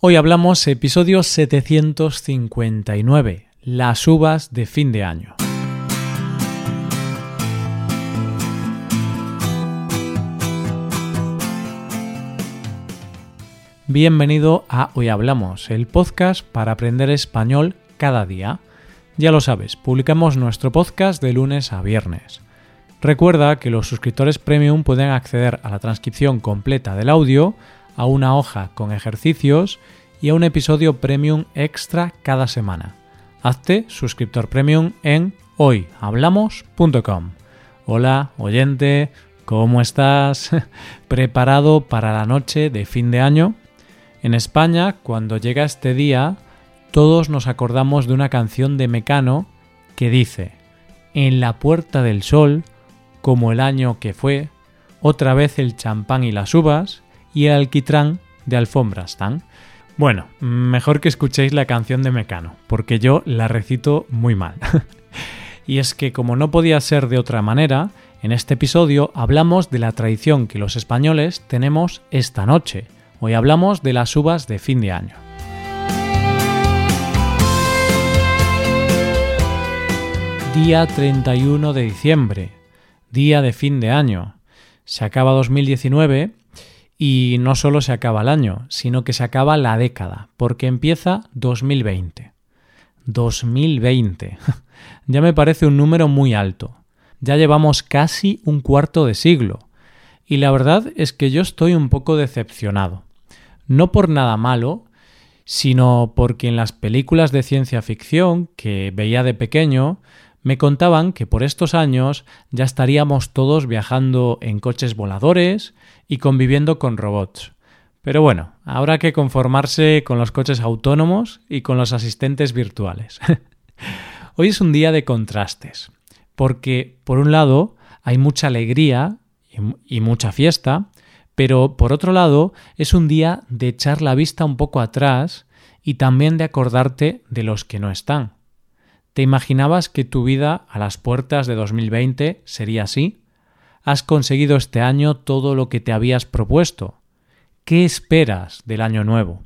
Hoy hablamos episodio 759, las uvas de fin de año. Bienvenido a Hoy Hablamos, el podcast para aprender español cada día. Ya lo sabes, publicamos nuestro podcast de lunes a viernes. Recuerda que los suscriptores premium pueden acceder a la transcripción completa del audio, a una hoja con ejercicios y a un episodio premium extra cada semana. Hazte suscriptor premium en hoyhablamos.com. Hola, oyente, ¿cómo estás? ¿Preparado para la noche de fin de año? En España, cuando llega este día, todos nos acordamos de una canción de Mecano que dice, En la puerta del sol, como el año que fue, otra vez el champán y las uvas, y el alquitrán de alfombras están. Bueno, mejor que escuchéis la canción de Mecano, porque yo la recito muy mal. y es que como no podía ser de otra manera, en este episodio hablamos de la tradición que los españoles tenemos esta noche. Hoy hablamos de las uvas de fin de año. Día 31 de diciembre, día de fin de año. Se acaba 2019 y no solo se acaba el año, sino que se acaba la década, porque empieza 2020. 2020. ya me parece un número muy alto. Ya llevamos casi un cuarto de siglo. Y la verdad es que yo estoy un poco decepcionado. No por nada malo, sino porque en las películas de ciencia ficción que veía de pequeño me contaban que por estos años ya estaríamos todos viajando en coches voladores y conviviendo con robots. Pero bueno, habrá que conformarse con los coches autónomos y con los asistentes virtuales. Hoy es un día de contrastes, porque por un lado hay mucha alegría y, mucha fiesta, pero por otro lado es un día de echar la vista un poco atrás y también de acordarte de los que no están. ¿Te imaginabas que tu vida a las puertas de 2020 sería así? ¿Has conseguido este año todo lo que te habías propuesto? ¿Qué esperas del año nuevo?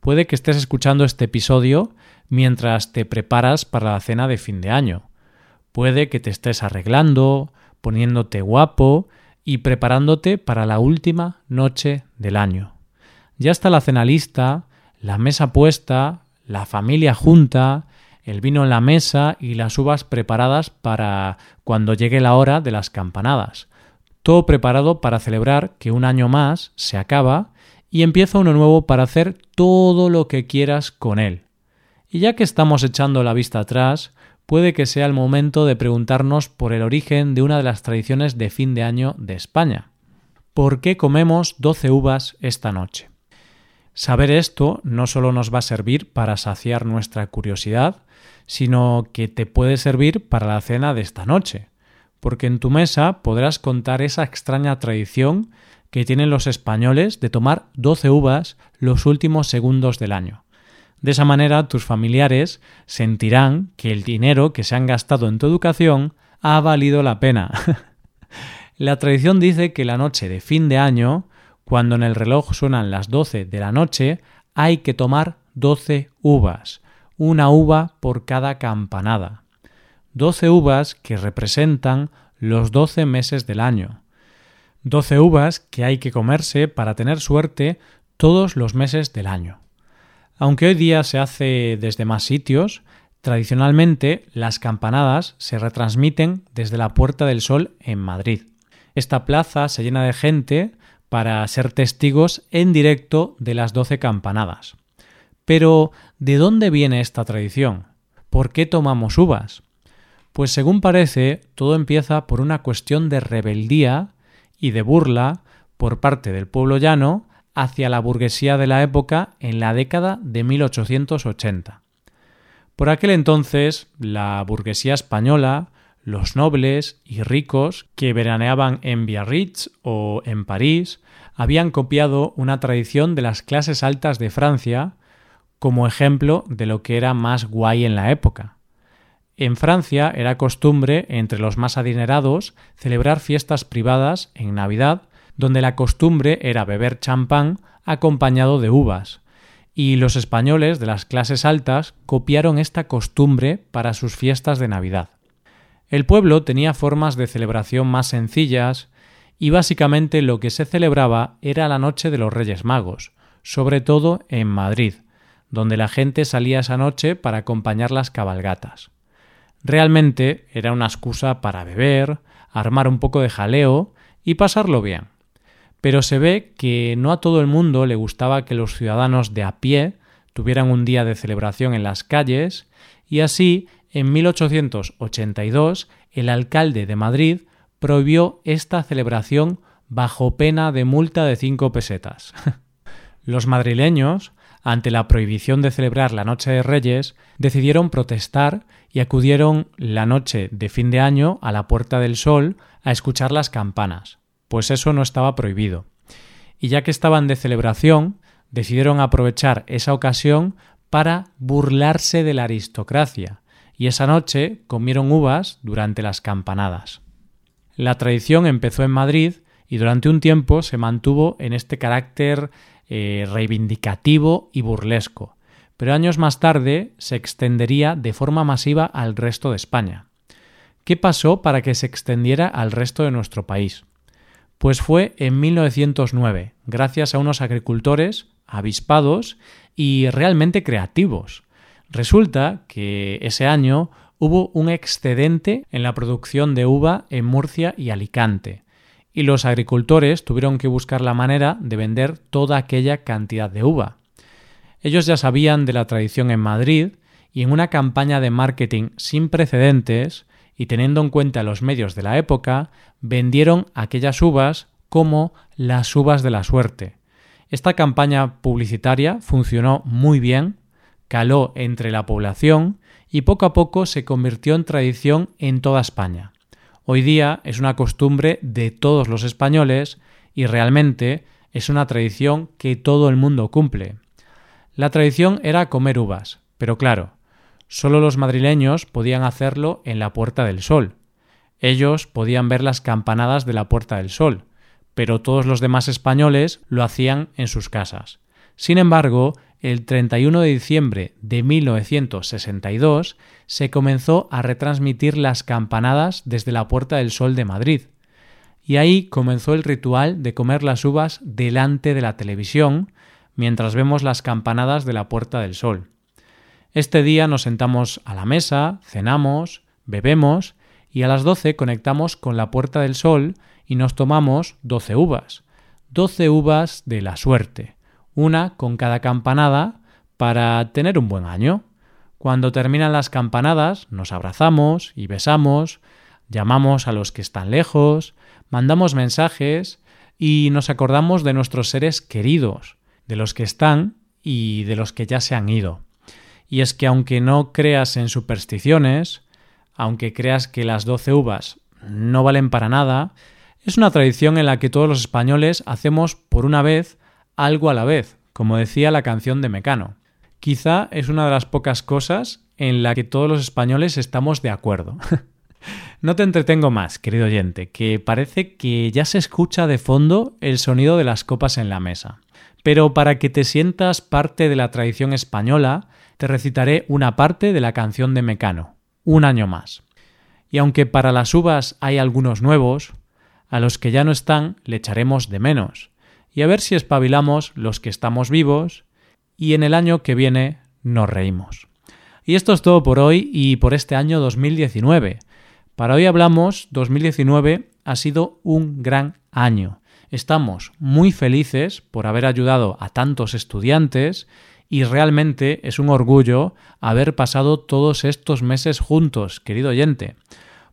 Puede que estés escuchando este episodio mientras te preparas para la cena de fin de año. Puede que te estés arreglando, poniéndote guapo y preparándote para la última noche del año. Ya está la cena lista, la mesa puesta, la familia junta, el vino en la mesa y las uvas preparadas para cuando llegue la hora de las campanadas. Todo preparado para celebrar que un año más se acaba y empieza uno nuevo para hacer todo lo que quieras con él. Y ya que estamos echando la vista atrás, puede que sea el momento de preguntarnos por el origen de una de las tradiciones de fin de año de España. ¿Por qué comemos 12 uvas esta noche? Saber esto no solo nos va a servir para saciar nuestra curiosidad, sino que te puede servir para la cena de esta noche, porque en tu mesa podrás contar esa extraña tradición que tienen los españoles de tomar 12 uvas los últimos segundos del año. De esa manera tus familiares sentirán que el dinero que se han gastado en tu educación ha valido la pena. la tradición dice que la noche de fin de año, cuando en el reloj suenan las 12 de la noche, hay que tomar 12 uvas, una uva por cada campanada. Doce uvas que representan los doce meses del año. Doce uvas que hay que comerse para tener suerte todos los meses del año. Aunque hoy día se hace desde más sitios, tradicionalmente las campanadas se retransmiten desde la Puerta del Sol en Madrid. Esta plaza se llena de gente para ser testigos en directo de las doce campanadas. Pero, ¿de dónde viene esta tradición? ¿Por qué tomamos uvas? Pues según parece, todo empieza por una cuestión de rebeldía y de burla por parte del pueblo llano hacia la burguesía de la época en la década de 1880. Por aquel entonces, la burguesía española, los nobles y ricos que veraneaban en Biarritz o en París, habían copiado una tradición de las clases altas de Francia como ejemplo de lo que era más guay en la época. En Francia era costumbre, entre los más adinerados, celebrar fiestas privadas en Navidad, donde la costumbre era beber champán acompañado de uvas, y los españoles de las clases altas copiaron esta costumbre para sus fiestas de Navidad. El pueblo tenía formas de celebración más sencillas y básicamente lo que se celebraba era la noche de los Reyes Magos, sobre todo en Madrid, donde la gente salía esa noche para acompañar las cabalgatas. Realmente era una excusa para beber, armar un poco de jaleo y pasarlo bien. Pero se ve que no a todo el mundo le gustaba que los ciudadanos de a pie tuvieran un día de celebración en las calles y así en 1882 el alcalde de Madrid prohibió esta celebración bajo pena de multa de cinco pesetas. Los madrileños, ante la prohibición de celebrar la Noche de Reyes, decidieron protestar y acudieron la noche de fin de año a la Puerta del Sol a escuchar las campanas, pues eso no estaba prohibido. Y ya que estaban de celebración, decidieron aprovechar esa ocasión para burlarse de la aristocracia, y esa noche comieron uvas durante las campanadas. La tradición empezó en Madrid y durante un tiempo se mantuvo en este carácter eh, reivindicativo y burlesco, pero años más tarde se extendería de forma masiva al resto de España. ¿Qué pasó para que se extendiera al resto de nuestro país? Pues fue en 1909, gracias a unos agricultores avispados y realmente creativos. Resulta que ese año hubo un excedente en la producción de uva en Murcia y Alicante, y los agricultores tuvieron que buscar la manera de vender toda aquella cantidad de uva. Ellos ya sabían de la tradición en Madrid y en una campaña de marketing sin precedentes y teniendo en cuenta los medios de la época, vendieron aquellas uvas como las uvas de la suerte. Esta campaña publicitaria funcionó muy bien, caló entre la población y poco a poco se convirtió en tradición en toda España. Hoy día es una costumbre de todos los españoles y realmente es una tradición que todo el mundo cumple. La tradición era comer uvas, pero claro, solo los madrileños podían hacerlo en la Puerta del Sol. Ellos podían ver las campanadas de la Puerta del Sol, pero todos los demás españoles lo hacían en sus casas. Sin embargo, el 31 de diciembre de 1962 se comenzó a retransmitir las campanadas desde la Puerta del Sol de Madrid. Y ahí comenzó el ritual de comer las uvas delante de la televisión mientras vemos las campanadas de la Puerta del Sol. Este día nos sentamos a la mesa, cenamos, bebemos y a las 12 conectamos con la Puerta del Sol y nos tomamos 12 uvas. 12 uvas de la suerte una con cada campanada para tener un buen año. Cuando terminan las campanadas, nos abrazamos y besamos, llamamos a los que están lejos, mandamos mensajes y nos acordamos de nuestros seres queridos, de los que están y de los que ya se han ido. Y es que aunque no creas en supersticiones, aunque creas que las doce uvas no valen para nada, es una tradición en la que todos los españoles hacemos por una vez algo a la vez, como decía la canción de Mecano. Quizá es una de las pocas cosas en la que todos los españoles estamos de acuerdo. no te entretengo más, querido oyente, que parece que ya se escucha de fondo el sonido de las copas en la mesa. Pero para que te sientas parte de la tradición española, te recitaré una parte de la canción de Mecano, un año más. Y aunque para las uvas hay algunos nuevos, a los que ya no están le echaremos de menos, y a ver si espabilamos los que estamos vivos y en el año que viene nos reímos. Y esto es todo por hoy y por este año 2019. Para hoy hablamos, 2019 ha sido un gran año. Estamos muy felices por haber ayudado a tantos estudiantes y realmente es un orgullo haber pasado todos estos meses juntos, querido oyente.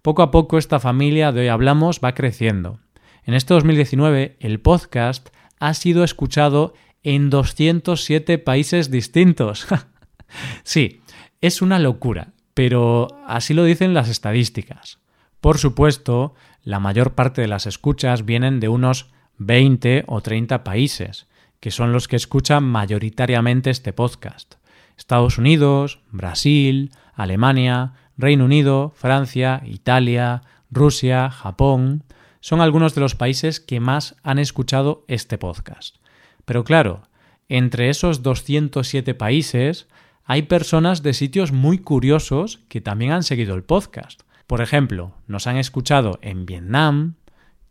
Poco a poco esta familia de hoy hablamos va creciendo. En este 2019 el podcast ha sido escuchado en 207 países distintos. sí, es una locura, pero así lo dicen las estadísticas. Por supuesto, la mayor parte de las escuchas vienen de unos 20 o 30 países, que son los que escuchan mayoritariamente este podcast. Estados Unidos, Brasil, Alemania, Reino Unido, Francia, Italia, Rusia, Japón, son algunos de los países que más han escuchado este podcast. Pero claro, entre esos 207 países hay personas de sitios muy curiosos que también han seguido el podcast. Por ejemplo, nos han escuchado en Vietnam,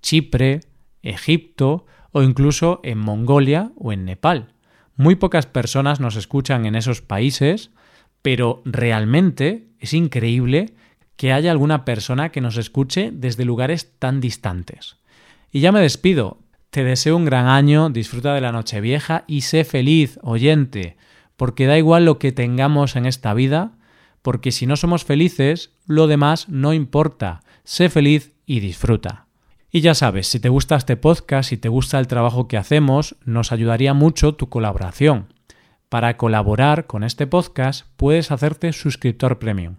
Chipre, Egipto o incluso en Mongolia o en Nepal. Muy pocas personas nos escuchan en esos países, pero realmente es increíble que haya alguna persona que nos escuche desde lugares tan distantes. Y ya me despido. Te deseo un gran año, disfruta de la noche vieja y sé feliz, oyente, porque da igual lo que tengamos en esta vida, porque si no somos felices, lo demás no importa. Sé feliz y disfruta. Y ya sabes, si te gusta este podcast, si te gusta el trabajo que hacemos, nos ayudaría mucho tu colaboración. Para colaborar con este podcast puedes hacerte suscriptor premium.